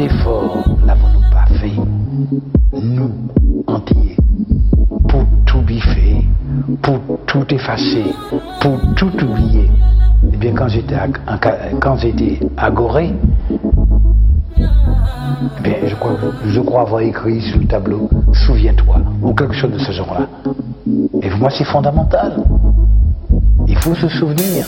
D'efforts n'avons-nous pas fait, nous, entiers, pour tout biffer, pour tout effacer, pour tout oublier? Eh bien, quand j'étais à, à Gorée, eh bien, je crois, je crois avoir écrit sur le tableau Souviens-toi, ou quelque chose de ce genre-là. Et pour moi, c'est fondamental. Il faut se souvenir.